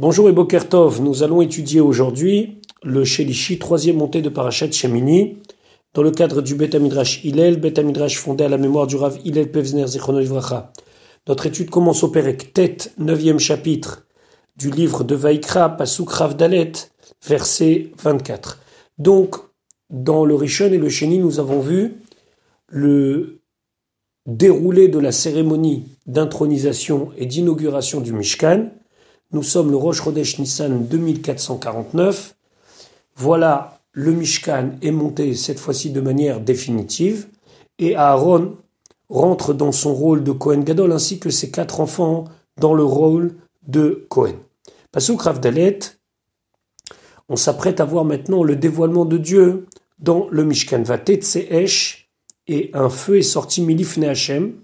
Bonjour et Bokertov, nous allons étudier aujourd'hui le Shelishi, troisième montée de Parashat Shemini, dans le cadre du Bet Amidrash Hillel, Bet Amidrash fondé à la mémoire du Rav Hillel Pevzner Zichrono Notre étude commence au Perek Tet, neuvième chapitre du livre de Vaikra, Pasuk Rav Dalet, verset 24. Donc, dans le Rishon et le Sheni, nous avons vu le déroulé de la cérémonie d'intronisation et d'inauguration du Mishkan, nous sommes le Rosh Chodesh Nissan 2449. Voilà, le Mishkan est monté cette fois-ci de manière définitive et Aaron rentre dans son rôle de Kohen Gadol ainsi que ses quatre enfants dans le rôle de Kohen. Pasuk Dalet, on s'apprête à voir maintenant le dévoilement de Dieu dans le Mishkan. Vatet Esh et un feu est sorti Milifne Hashem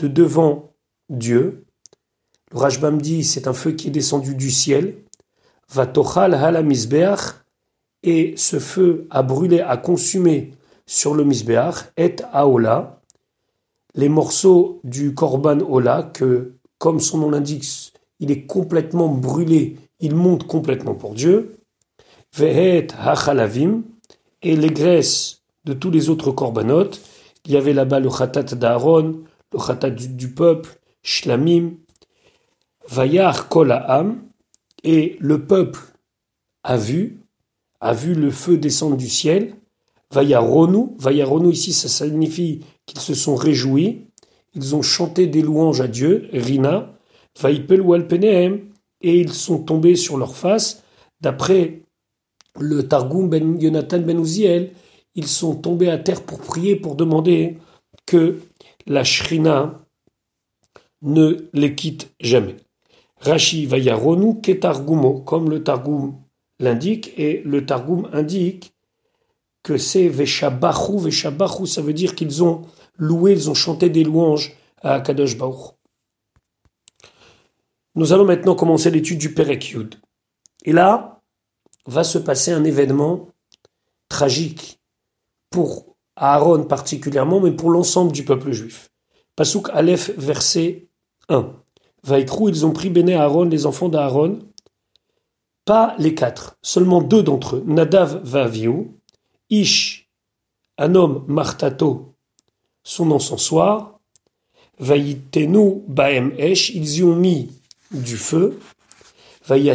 de devant Dieu le Rajbam dit c'est un feu qui est descendu du ciel. Vatochal hala et ce feu a brûlé, a consumé sur le misbeach et aola les morceaux du korban ola que, comme son nom l'indique, il est complètement brûlé, il monte complètement pour Dieu. Vehet hachalavim et les graisses de tous les autres korbanot. Il y avait là-bas le khatat d'Aaron, le khatat du, peuple, shlamim, Vayar Kolaam, et le peuple a vu, a vu le feu descendre du ciel. Vayaronu, Vayaronu ici ça signifie qu'ils se sont réjouis, ils ont chanté des louanges à Dieu, Rina, Vaipel Walpenehem, et ils sont tombés sur leur face. D'après le Targum ben Yonatan ben Uziel, ils sont tombés à terre pour prier, pour demander que la Shrina ne les quitte jamais. Rashi Vayaronu Ketargumo, comme le Targum l'indique, et le Targum indique que c'est Veshabachu, Veshabachu, ça veut dire qu'ils ont loué, ils ont chanté des louanges à Kadosh Baruch. Nous allons maintenant commencer l'étude du Perek Yud. Et là, va se passer un événement tragique pour Aaron particulièrement, mais pour l'ensemble du peuple juif. Pasuk Aleph, verset 1. Vaikrou, ils ont pris Béné Aaron, les enfants d'Aaron, pas les quatre, seulement deux d'entre eux, Nadav Vaviou, Ish, un homme Martato, son encensoir, Vaïtenu Baem Esh, ils y ont mis du feu, Vaïa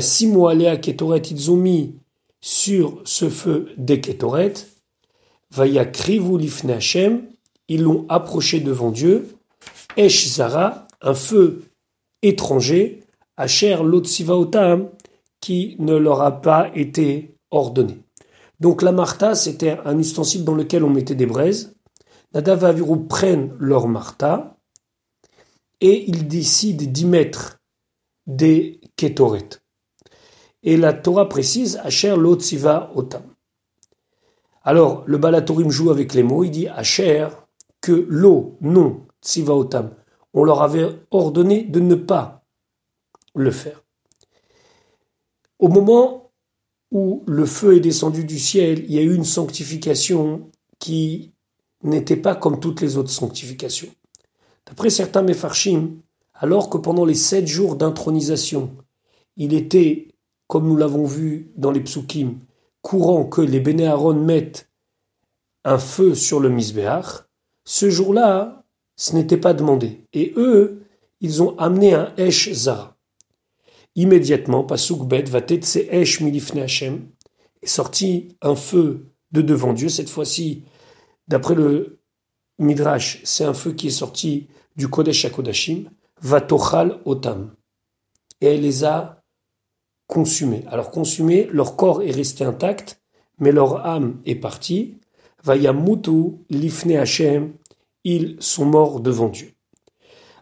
Alea Ketoret, ils ont mis sur ce feu des Ketoret, Vaïa Krivu Lifne Hashem, ils l'ont approché devant Dieu, Esh Zara, un feu étrangers, cher Lotsivaotam, qui ne leur a pas été ordonné. Donc la marta, c'était un ustensile dans lequel on mettait des braises. Nadav et prennent leur marta et ils décident d'y mettre des kétoret. Et la Torah précise Asher Lotsiva Otam. Alors le Balatorim joue avec les mots, il dit Asher que l'eau, non, Tsiva Otam, on leur avait ordonné de ne pas le faire. Au moment où le feu est descendu du ciel, il y a eu une sanctification qui n'était pas comme toutes les autres sanctifications. D'après certains Mefarshim, alors que pendant les sept jours d'intronisation, il était, comme nous l'avons vu dans les psukim, courant que les Béné mettent un feu sur le Misbéach, ce jour-là, ce n'était pas demandé. Et eux, ils ont amené un Esh Zara. Immédiatement, Pasuk Bet va tetse Esh Milifne Hashem, est sorti un feu de devant Dieu. Cette fois-ci, d'après le Midrash, c'est un feu qui est sorti du Kodesh HaKodashim, Vatochal Otam. Et elle les a consumés. Alors consumés, leur corps est resté intact, mais leur âme est partie. Vayamutu Lifne Hashem ils sont morts devant Dieu.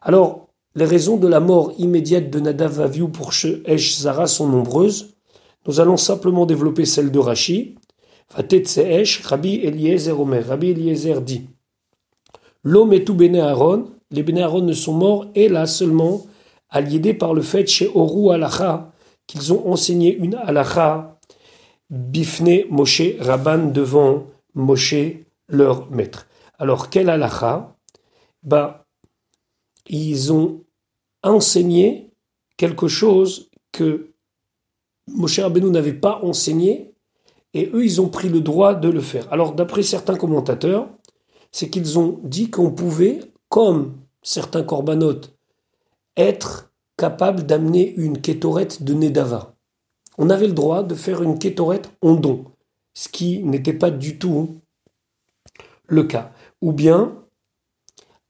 Alors, les raisons de la mort immédiate de Nadav Aviou pour Esh Zara sont nombreuses. Nous allons simplement développer celle de Rashi. Rabbi Eliezer Omer. Rabbi Eliezer dit L'homme est tout béné Aaron, les béné Aaron ne sont morts, et là seulement, alliés par le fait chez Oru Alacha, qu'ils ont enseigné une Alacha, Bifne Moshe Rabban devant Moshe, leur maître. Alors, quel halakha? Ben, Ils ont enseigné quelque chose que Moshe Rabbeinu n'avait pas enseigné, et eux, ils ont pris le droit de le faire. Alors, d'après certains commentateurs, c'est qu'ils ont dit qu'on pouvait, comme certains corbanotes, être capable d'amener une kétorette de Nedava. On avait le droit de faire une kétorette en don, ce qui n'était pas du tout le cas. Ou bien,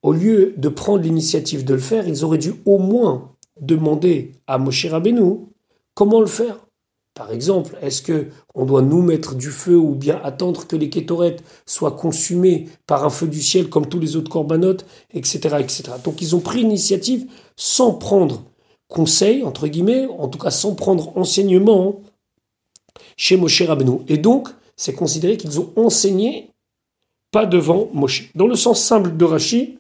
au lieu de prendre l'initiative de le faire, ils auraient dû au moins demander à Moshe Rabbeinu comment le faire. Par exemple, est-ce que on doit nous mettre du feu ou bien attendre que les kétorettes soient consumées par un feu du ciel comme tous les autres corbanotes, etc., etc. Donc ils ont pris l'initiative sans prendre conseil, entre guillemets, en tout cas sans prendre enseignement chez Moshe Rabbeinu. Et donc, c'est considéré qu'ils ont enseigné pas devant Moshe. Dans le sens simple de Rashi,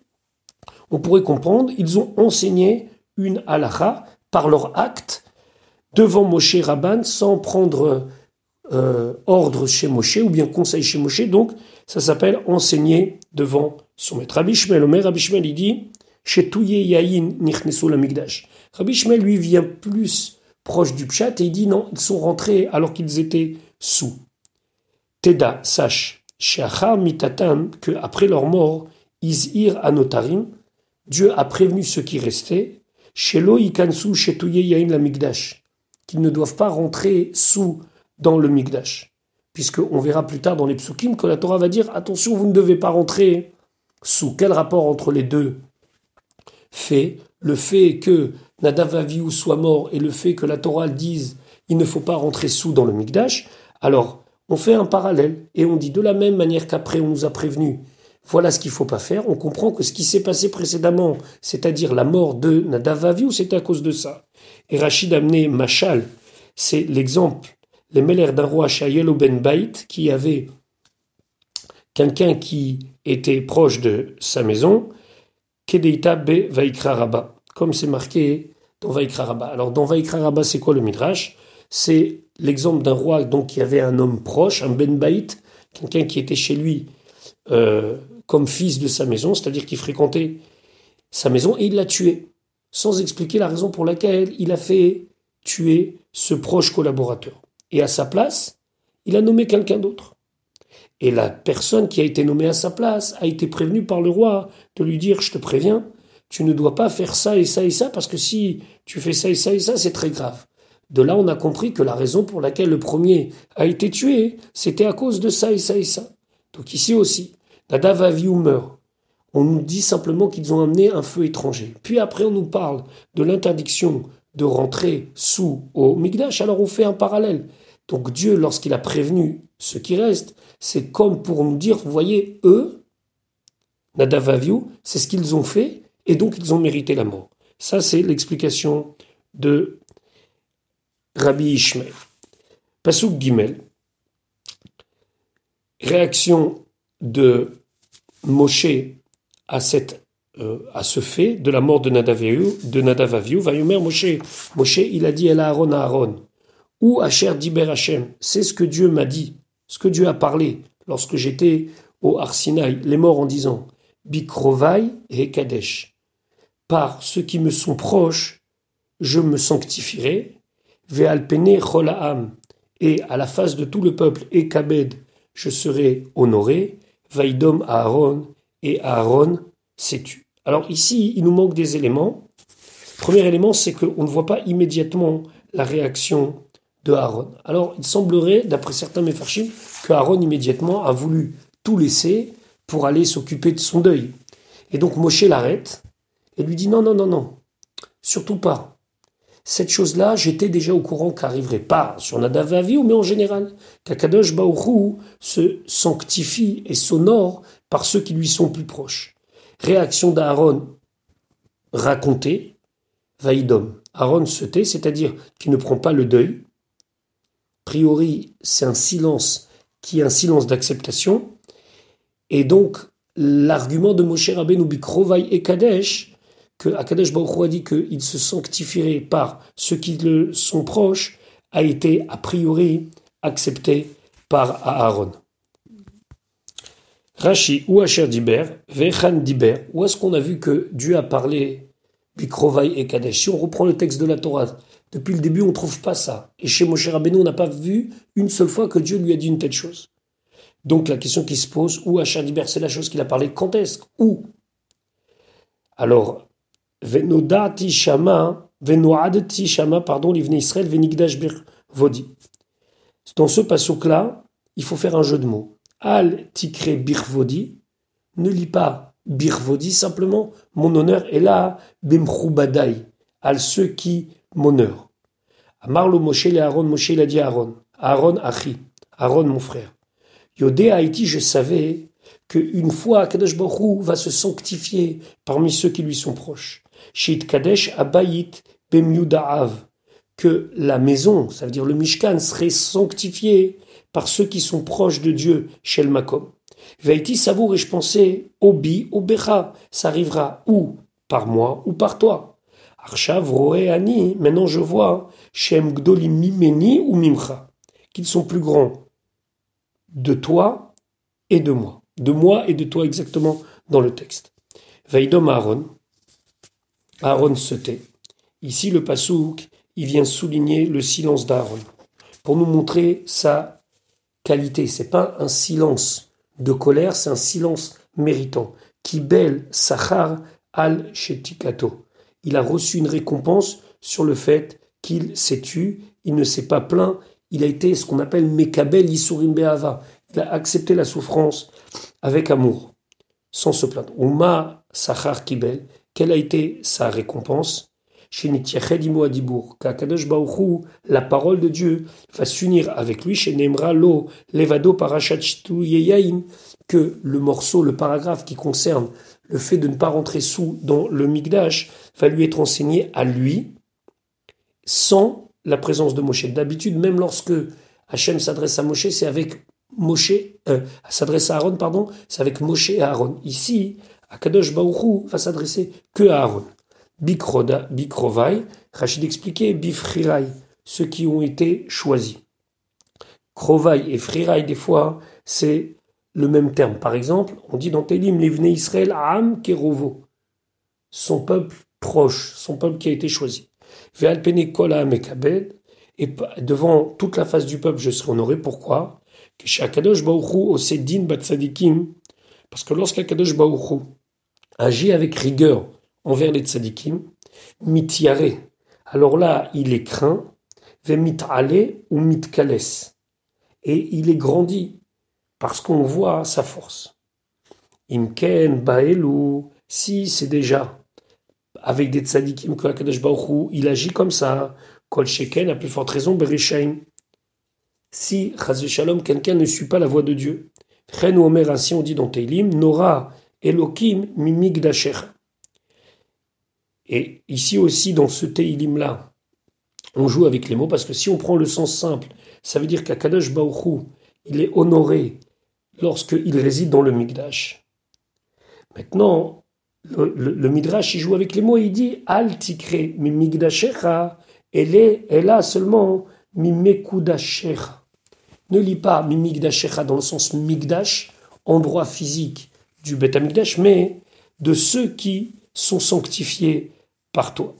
on pourrait comprendre, ils ont enseigné une halakha par leur acte devant Moshe Rabban sans prendre euh, ordre chez Moshe ou bien conseil chez Moshe. Donc, ça s'appelle enseigner devant son maître. Rabbi Shmuel, Omer, Rabbi il dit, Yahin. Rabbi Shmuel, lui, vient plus proche du Pshat et il dit non, ils sont rentrés alors qu'ils étaient sous. Teda, sache, Que après leur mort, Izir Anotarim, Dieu a prévenu ceux qui restaient, Shelo Ikansu Shetouye Yahin Lamigdash qu'ils ne doivent pas rentrer sous dans le Migdash. Puisqu'on verra plus tard dans les psukim que la Torah va dire attention, vous ne devez pas rentrer sous. Quel rapport entre les deux fait Le fait que Nadav Avihu soit mort et le fait que la Torah dise il ne faut pas rentrer sous dans le Migdash, alors on fait un parallèle et on dit de la même manière qu'après on nous a prévenu voilà ce qu'il faut pas faire. On comprend que ce qui s'est passé précédemment, c'est-à-dire la mort de Nadav Avihu, c'est à cause de ça? Et Rachid a amené Machal, c'est l'exemple, les mêlères d'un roi Shayel Ben Bait, qui avait quelqu'un qui était proche de sa maison, Kedeita Be Vaikra comme c'est marqué dans Vaikra Rabba. Alors dans Vaikra Rabba, c'est quoi le Midrash? C'est l'exemple d'un roi donc qui avait un homme proche, un Ben Bait, quelqu'un qui était chez lui euh, comme fils de sa maison, c'est-à-dire qu'il fréquentait sa maison, et il l'a tué sans expliquer la raison pour laquelle il a fait tuer ce proche collaborateur. Et à sa place, il a nommé quelqu'un d'autre. Et la personne qui a été nommée à sa place a été prévenue par le roi de lui dire, je te préviens, tu ne dois pas faire ça et ça et ça, parce que si tu fais ça et ça et ça, c'est très grave. De là, on a compris que la raison pour laquelle le premier a été tué, c'était à cause de ça et ça et ça. Donc ici aussi, Nadav Avihu meurt. On nous dit simplement qu'ils ont amené un feu étranger. Puis après, on nous parle de l'interdiction de rentrer sous au Migdash. Alors on fait un parallèle. Donc Dieu, lorsqu'il a prévenu ce qui reste, c'est comme pour nous dire, vous voyez, eux, Nadav c'est ce qu'ils ont fait, et donc ils ont mérité la mort. Ça, c'est l'explication de Rabbi Ishmael. Pasuk Gimel. Réaction de Moshe à, euh, ce fait de la mort de Nadavaviu, de Nadavaviu, Vayomer Moshe. Moshe, il a dit à Aaron, à Aaron, ou Asher Diber Hashem, c'est ce que Dieu m'a dit, ce que Dieu a parlé lorsque j'étais au Arsinaï, les morts en disant, Bikrovai et Kadesh. Par ceux qui me sont proches, je me sanctifierai, Ve'alpene Cholaam, et à la face de tout le peuple, et Kabed, je serai honoré, Vaidom Aaron, et Aaron s'est tu. Alors ici, il nous manque des éléments. Premier élément, c'est qu'on ne voit pas immédiatement la réaction de Aaron. Alors il semblerait, d'après certains méfarchim, que Aaron immédiatement a voulu tout laisser pour aller s'occuper de son deuil. Et donc Moshe l'arrête et lui dit non, non, non, non, surtout pas. Cette chose-là, j'étais déjà au courant qu'arriverait pas sur Nadav mais en général, qu'Akadosh Baoru se sanctifie et s'honore par ceux qui lui sont plus proches. Réaction d'Aaron racontée, Vaïdom. Aaron se tait, c'est-à-dire qu'il ne prend pas le deuil. A priori, c'est un silence qui est un silence d'acceptation. Et donc, l'argument de Moshe Rabbeinu Bikrovai et Kadesh, que Akadesh Baruch a dit qu'il se sanctifierait par ceux qui le sont proches, a été a priori accepté par Aaron. Rashi ou Asher Diber, Vechan Diber, où est-ce qu'on a vu que Dieu a parlé Bikrovai et Kadesh? Si on reprend le texte de la Torah, Depuis le début, on ne trouve pas ça. Et chez Moshe Rabbeinu, on n'a pas vu une seule fois que Dieu lui a dit une telle chose. Donc la question qui se pose, où Achadiber, c'est la chose qu'il a parlé, quand est-ce? Où? Alors, Venodati Shama, Venoadati Shama, pardon, l'Ivne Israël, Venigdash Bir Vodi. Dans ce passouk-là, il faut faire un jeu de mots. Al Tikre Birvodi, ne lis pas Birvodi, simplement mon honneur est là, Bimchubadai, al ceux qui m'honorent. Amarlo Moshe le Aaron, Moshe l'a dit Aaron, Aaron Achi, Aaron mon frère. Yodé Haïti, je savais qu'une fois Kadosh Baruch va se sanctifier parmi ceux qui lui sont proches. Kadesh Abayit que la maison, ça veut dire le Mishkan, serait sanctifié par ceux qui sont proches de Dieu, Shel Makom. Vaïti savour et je pensais, Obi, Obecha, ça arrivera où? Par moi ou par toi? Arshav, Ani, maintenant je vois, Shem Gdolim Mimeni ou Mimcha, qu'ils sont plus grands de toi et de moi. De moi et de toi exactement dans le texte. Vaïdom Aaron. Aaron se tait. Ici, le pasouk, il vient souligner le silence d'Aaron pour nous montrer sa qualité. C'est pas un silence de colère, c'est un silence méritant. Kibel Sachar al Shetikato. Il a reçu une récompense sur le fait qu'il s'est tu, il ne s'est pas plaint, il a été ce qu'on appelle Mekabel Isurim Be'ava. Il a accepté la souffrance avec amour, sans se plaindre. Uma Sachar Kibel, quelle a été sa récompense? La parole de Dieu va s'unir avec lui chez Lo Levado que le morceau, le paragraphe qui concerne le fait de ne pas rentrer sous dans le Migdash va lui être enseigné à lui sans la présence de Moshe. D'habitude, même lorsque Hachem s'adresse à Moshe, c'est avec Moshe, euh, s'adresse à Aaron, pardon, c'est avec Moshe et Aaron. Ici, Akadosh Baruchou va s'adresser que à Aaron. Bikroda, Bikrovai, Rachid expliquait Bifrirai, ceux qui ont été choisis. Krovai et Frirai, des fois, c'est le même terme. Par exemple, on dit dans Télim, Livne Israël, Am Kerovo, son peuple proche, son peuple qui a été choisi. Ve'alpene Kol Mekabed, et devant toute la face du peuple, je serai honoré. Pourquoi? Parce que lorsqu'Akadosh Baruchu agit avec rigueur envers les tzadikim, mitiare. Alors là, il est craint, vemitale ou mitkales. Et il est grandi parce qu'on voit sa force. Imken, baelu, si c'est déjà avec des tzadikim que Akadosh il agit comme ça, kol sheken, à plus forte raison, berishaim. Si, Shalom, quelqu'un ne suit pas la voie de Dieu. Chen ou Omer, ainsi on dit dans Teilim, Nora Mimigdasher. Et ici aussi, dans ce Teilim-là, on joue avec les mots, parce que si on prend le sens simple, ça veut dire qu'Akadosh Baruch il est honoré lorsqu'il réside dans le Migdash. Maintenant, le, Midrash, il joue avec les mots, il dit Al tikre mi elle est, elle a seulement mi mekudashecha. Ne lis pas mi migdashecha dans le sens migdash, endroit physique du Beth mais de ceux qui sont sanctifiés par toi.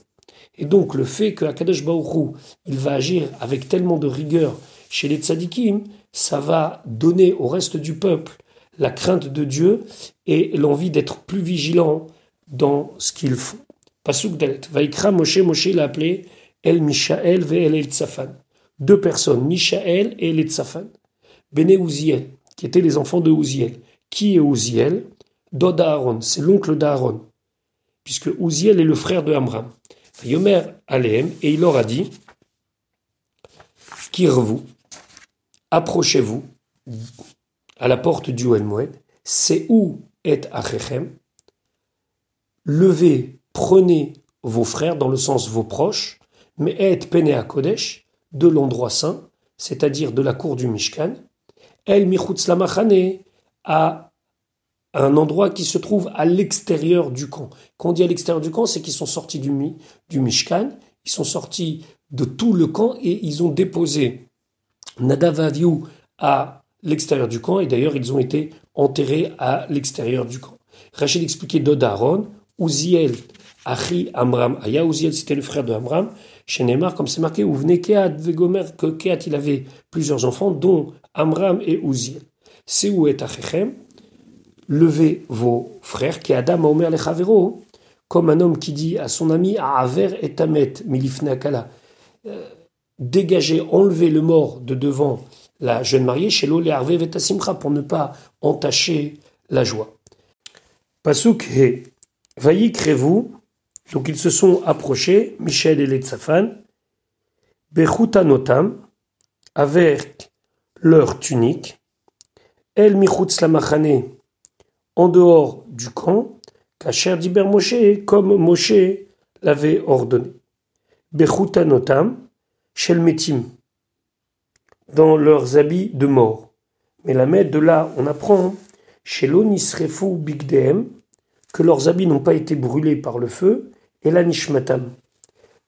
Et donc le fait que Akadosh Baruch il va agir avec tellement de rigueur chez les tzadikim, ça va donner au reste du peuple la crainte de Dieu et l'envie d'être plus vigilant dans ce qu'ils font. Pasuk Dalet. Vaikra Moshe, Moshe l'a appelé El Mishael ve El Tzafan. Deux personnes, Mishael et El Tzafan. Bene Uziel, qui étaient les enfants de Uziel. Qui est Uziel Dod Aaron, c'est l'oncle d'Aaron puisque Ouziel est le frère de Amram. Yomer Aleem, et il leur a dit Kirvou, approchez-vous à la porte du Moed, c'est où est Achechem. Levez, prenez vos frères, dans le sens vos proches, mais et Pene à Kodesh, de l'endroit saint, c'est-à-dire de la cour du Mishkan, El Michutz Lamachane, à un endroit qui se trouve à l'extérieur du camp. Quand on dit à l'extérieur du camp, c'est qu'ils sont sortis du, du Mishkan, ils sont sortis de tout le camp et ils ont déposé Nadavaviou à l'extérieur du camp et d'ailleurs ils ont été enterrés à l'extérieur du camp. Rachid expliquait d'Odaron, Uziel, Achi Amram, Aya Uziel c'était le frère de Amram, Chez Neymar, comme c'est marqué, où venait Keat, Vegomer, que il avait plusieurs enfants, dont Amram et Uziel. Où est Achechem Levez vos frères, qui Adam Omer le Chavero, comme un homme qui dit à son ami, Aver et Tamet, Milifnakala, euh, dégagez, enlevez le mort de devant la jeune mariée, chez l'Ole Arve Vetasimcha, pour ne pas entacher la joie. Pasuk He, Vayikrevu, donc ils se sont approchés, Michel et les Tzafan, Bechutanotam, avec leur tunique, El Michutz Lamachane, en dehors du camp, Kacher d'Iber Moshe, comme Moshe l'avait ordonné. Bechutanotam, Shel Metim, dans leurs habits de mort. Mais la mère de là, on apprend, chez l'Onisrefu Bigdem, que leurs habits n'ont pas été brûlés par le feu, et la nishmatam.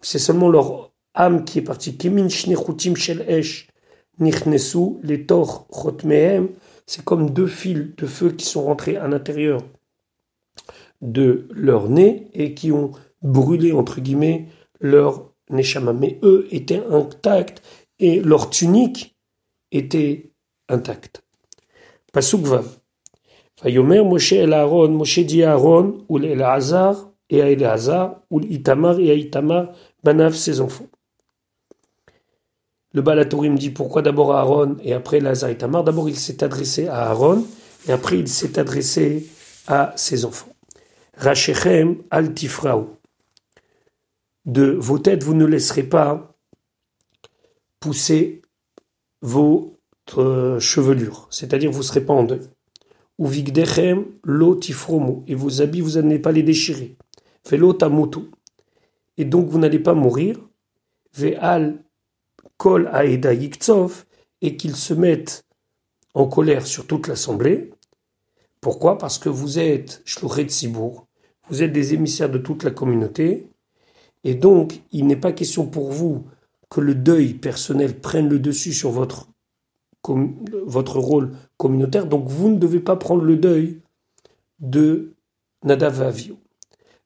C'est seulement leur âme qui est partie. Kemin shnechutim shel esh nichnesu letor chotmehem. C'est comme deux fils de feu qui sont rentrés à l'intérieur de leur nez et qui ont brûlé, entre guillemets, leur neshama. Mais eux étaient intacts et leur tunique était intacte. Pasuk vav. Vayomer Moshe el Aaron, Moshe dit à Aaron, ou el Hazar, et à Eleazar, ou Itamar et à Itamar, Banav, ses enfants. Le Balatourim dit pourquoi d'abord à Aaron et après Lazar et Itamar. D'abord il s'est adressé à Aaron et après il s'est adressé à ses enfants. Rachechem al De vos têtes vous ne laisserez pas pousser votre chevelure, c'est-à-dire vous ne serez pas en deuil. Ou vigdechem lo tifromo, et vos habits vous n'allez pas les déchirer. Et donc vous n'allez pas mourir. Ve'al kol aeda yiktsov, et qu'ils se mettent en colère sur toute l'assemblée. Pourquoi? Parce que vous êtes shluchet sibour, vous êtes des émissaires de toute la communauté, et donc il n'est pas question pour vous que le deuil personnel prenne le dessus sur votre, rôle communautaire, donc vous ne devez pas prendre le deuil de Nadav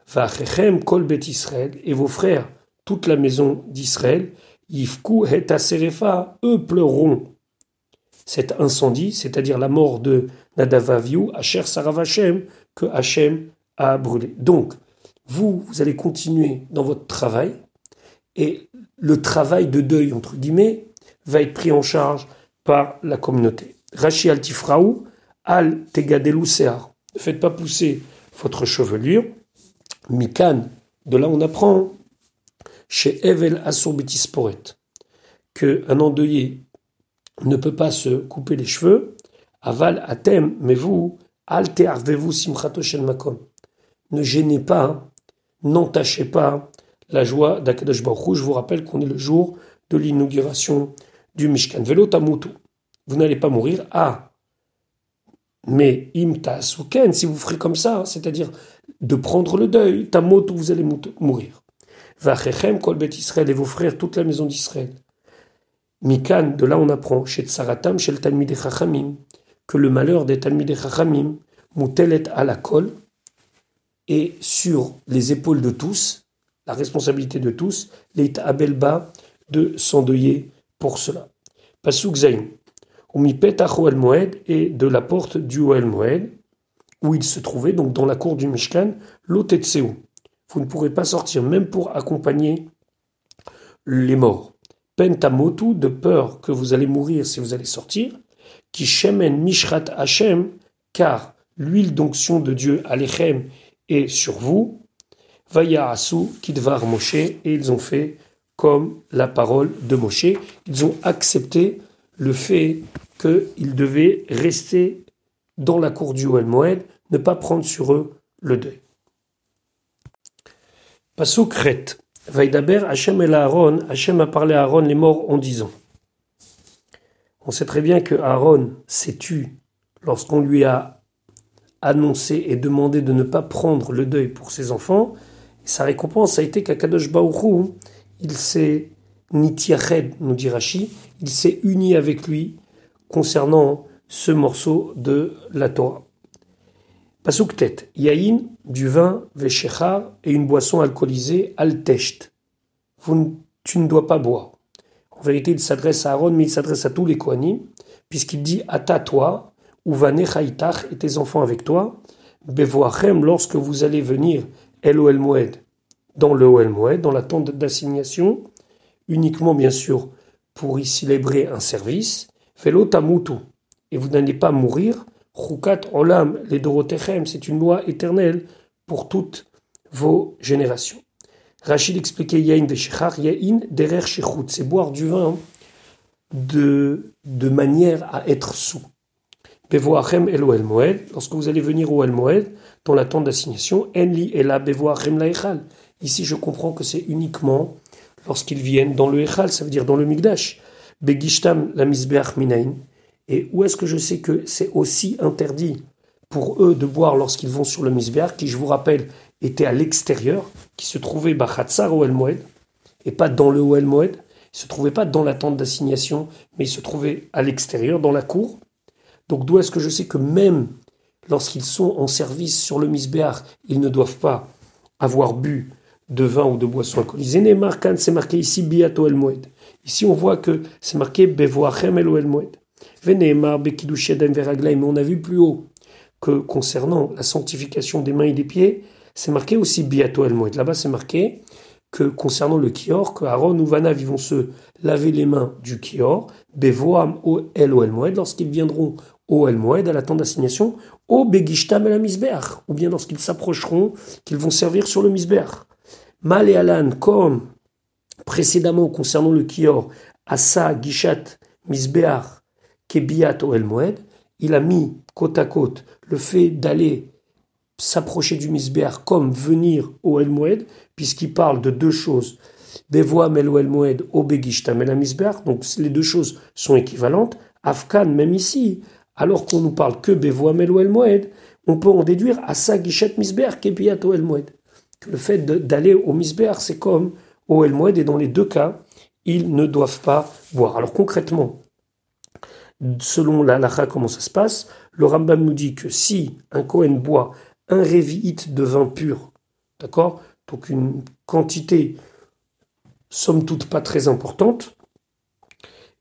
Vachechem kol bet Israël, et vos frères, toute la maison d'Israël, Yifku et Aserefa, eux pleureront cet incendie, c'est-à-dire la mort de Nadavaviou, Asher Saravachem, que Hachem a brûlé. Donc, vous, vous allez continuer dans votre travail, et le travail de deuil, entre guillemets, va être pris en charge par la communauté. Rachi Altifraou, Al Tegadelu Sear. Ne faites pas pousser votre chevelure, Mikan, de là on apprend chez Evel Assur que un endeuillé ne peut pas se couper les cheveux. Aval atem, mais vous, vous simchato shel makom. Ne gênez pas, n'entachez pas la joie d'Akadosh Baruch Je vous rappelle qu'on est le jour de l'inauguration du Mishkan. Velo tamutu. Vous n'allez pas mourir. Ah, mais imta souken, si vous ferez comme ça, c'est-à-dire de prendre le deuil, ta mot où vous allez mourir. Vachechem kol bet Israël et vos frères, toute la maison d'Israël. Mikan, de là on apprend, chez Tsaratam, chez le Talmid Chachamim, que le malheur des Talmid Chachamim, moutelet à la colle, et sur les épaules de tous, la responsabilité de tous, l'est Abelba de s'endeuiller pour cela. Pasuk Zayin. Umipet el Moed et de la porte du Oel Moed, où il se trouvait, donc dans la cour du Mishkan, l'Otetseu. Vous ne pourrez pas sortir, même pour accompagner les morts. Pentamotu, de peur que vous allez mourir si vous allez sortir, qui shemen mishrat Hashem, car l'huile d'onction de Dieu, alechem, est sur vous, vaya asu kidvar Moshe, et ils ont fait comme la parole de Moshe. Ils ont accepté le fait qu'ils devaient rester dans la cour du Moed, ne pas prendre sur eux le deuil. Pasuk Ret. Vaïdaber, Hachem et Aaron, Hachem a parlé à Aaron les morts en disant. On sait très bien que Aaron s'est tu lorsqu'on lui a annoncé et demandé de ne pas prendre le deuil pour ses enfants. sa récompense a été qu'Akadosh Baourou, il s'est nitiached, nous dit Rashi, il s'est uni avec lui concernant ce morceau de la Torah. Pasuk tet, yaïn, du vin, veshechar, et une boisson alcoolisée, ne tu ne dois pas boire. En vérité, il s'adresse à Aaron, mais il s'adresse à tous les Kohanim, puisqu'il dit Ata toi, ou Chaitach et tes enfants avec toi, Bevoachem, lorsque vous allez venir El Moed, dans le Oel Moed, dans la tente d'assignation, uniquement bien sûr pour y célébrer un service, Velo Tamutu, et vous n'allez pas mourir, Olam, les c'est une loi éternelle pour toutes vos générations. Rachid expliquait Yain derer Shechut, c'est boire du vin de, de manière à être sous. Bevoachem El Moed, lorsque vous allez venir au El Moed, dans la tente d'assignation, Enli Ela Bevoachem La Ici, je comprends que c'est uniquement lorsqu'ils viennent dans le Echal, ça veut dire dans le Migdash. Begishtam la Misbeach. Et où est-ce que je sais que c'est aussi interdit pour eux de boire lorsqu'ils vont sur le Misbeach, qui, je vous rappelle, était à l'extérieur, qui se trouvait Bachatzar au El Moed, et pas dans le El Moed. Il se trouvait pas dans la tente d'assignation, mais il se trouvait à l'extérieur, dans la cour. Donc d'où est-ce que je sais que même lorsqu'ils sont en service sur le Misbeach, ils ne doivent pas avoir bu de vin ou de boisson alcoolisée? c'est marqué ici Biato El Moed. Ici, on voit que c'est marqué Bevoachem El Moed. Mais on a vu plus haut que concernant la sanctification des mains et des pieds, c'est marqué aussi Biato El Moed. Là-bas, c'est marqué que concernant le kior, que Aaron ou Vanav vont se laver les mains du kior, Bevoam El Moed, lorsqu'ils viendront au El Moed, à la tente d'assignation, au Begishtam El ou bien lorsqu'ils s'approcheront, qu'ils vont servir sur le Misbeach. Mal et Alan, comme précédemment concernant le Kior, Asa, Gishat, Misbeach, Kebiat El Moed, il a mis côte à côte le fait d'aller s'approcher du Misbeach comme venir au El Moed, puisqu'il parle de deux choses. Bevoam El Moed, au Begishtam El Misbeach, donc les deux choses sont équivalentes. Afkan, même ici, alors qu'on nous parle que Bevoam El Moed, on peut en déduire Asa, Gishat, Misbeach, Kebiat El Moed que le fait d'aller au misbéar, c'est comme au El et dans les deux cas, ils ne doivent pas boire. Alors concrètement, selon la lacha, comment ça se passe Le Rambam nous dit que si un Kohen boit un révi'it de vin pur, d'accord Donc une quantité, somme toute, pas très importante,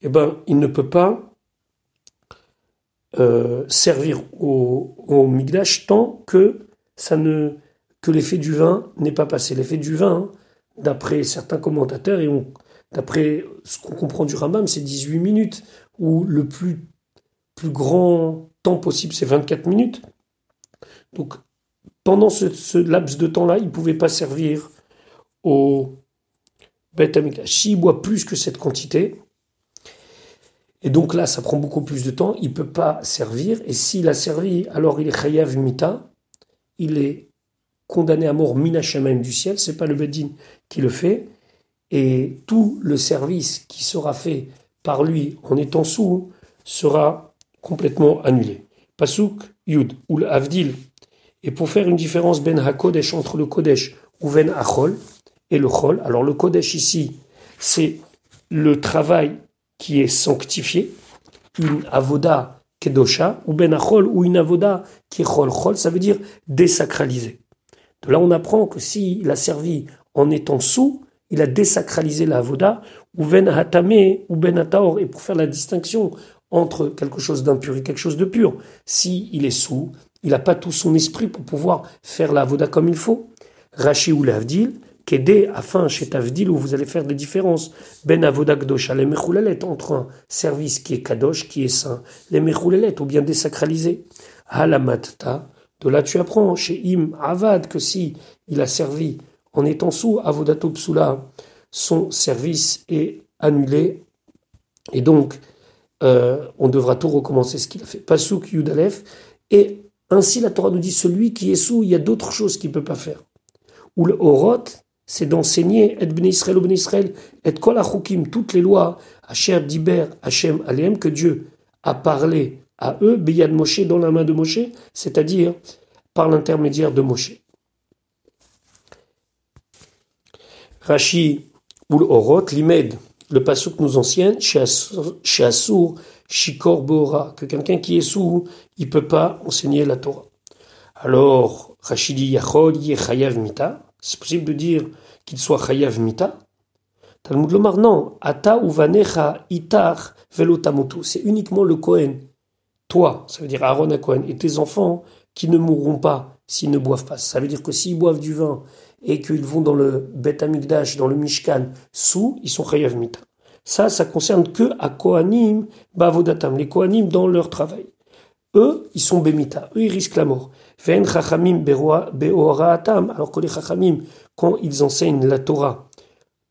eh ben, il ne peut pas euh, servir au, au Migdash tant que ça ne que l'effet du vin n'est pas passé. L'effet du vin, d'après certains commentateurs, et d'après ce qu'on comprend du Rambam, c'est 18 minutes, le plus, plus grand temps possible, c'est 24 minutes. Donc, pendant ce, laps de temps-là, il pouvait pas servir au Beth S'il boit plus que cette quantité, et donc là, ça prend beaucoup plus de temps, il peut pas servir. Et s'il a servi, alors il est chayav mita, il est condamné à mort minachamaim du ciel, c'est pas le Bedin qui le fait, et tout le service qui sera fait par lui en étant sous sera complètement annulé. Pasuk Yud ou Avdil. Et pour faire une différence ben hakodesh entre le kodesh ou ben achol et le chol, alors le kodesh ici, c'est le travail qui est sanctifié, une avoda kedosha, ou ben achol ou une avoda qui chol. Chol, ça veut dire désacralisé. De là, on apprend que s'il a servi en étant sous, il a désacralisé la voda, ou ben hatame, ou ben ataor, et pour faire la distinction entre quelque chose d'impur et quelque chose de pur. Si il est sous, il n'a pas tout son esprit pour pouvoir faire la voda comme il faut. Rachi ou l'avdil, qu'aider afin chez Tavdil où vous allez faire des différences. Ben avoda kdosha, les entre un service qui est kadosh, qui est saint, les ou bien désacralisé. Halamatta, de là, tu apprends chez Im Avad que si il a servi en étant sous Avodato Psula, son service est annulé. Et donc, euh, on devra tout recommencer ce qu'il a fait. Pasuk Yudalef. Et ainsi, la Torah nous dit celui qui est sous, il y a d'autres choses qu'il ne peut pas faire. Ou le Horot, c'est d'enseigner et ben Israël, ben Israël, et kol toutes les lois, Asher Diber, Hashem Alem, que Dieu a parlé à eux, Beyad Moshe dans la main de Moshe, c'est-à-dire par l'intermédiaire de Moshe. Rashi ou Orot, l'Imed, le pasuk nous enseigne, chez Assour, Shikor Bora, que quelqu'un qui est sourd, il peut pas enseigner la Torah. Alors, Rashi dit Chayav Mita, c'est possible de dire qu'il soit Chayav Mita? Talmud Lomar, non. Ata uvanecha itar velotamotu. C'est uniquement le Kohen. Toi, ça veut dire Aaron à Kohen, et tes enfants qui ne mourront pas s'ils ne boivent pas. Ça veut dire que s'ils boivent du vin et qu'ils vont dans le Bet Amikdash, dans le Mishkan, sous, ils sont Chayav Mita. Ça, ça concerne que à Kohanim, Bavodatam, les Kohanim dans leur travail. Eux, ils sont Bemita, eux, ils risquent la mort. Ven Chachamim Beoraatam, alors que les Chachamim, quand ils enseignent la Torah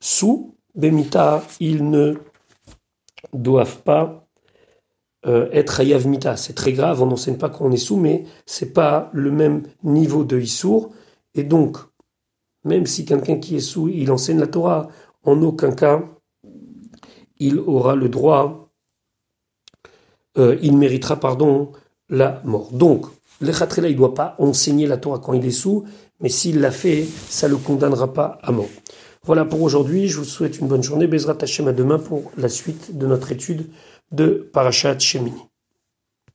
sous, Bemita, ils ne doivent pas euh, être Hayav Mita. C'est très grave, on n'enseigne pas qu'on est sous, mais c'est pas le même niveau de Issour. Et donc, même si quelqu'un qui est sous, il enseigne la Torah, en aucun cas, il aura le droit, euh, il méritera, pardon, la mort. Donc, le il ne doit pas enseigner la Torah quand il est sous, mais s'il l'a fait, ça ne le condamnera pas à mort. Voilà pour aujourd'hui, je vous souhaite une bonne journée. Bezrat Hashem à demain pour la suite de notre étude de Parashat Shemini.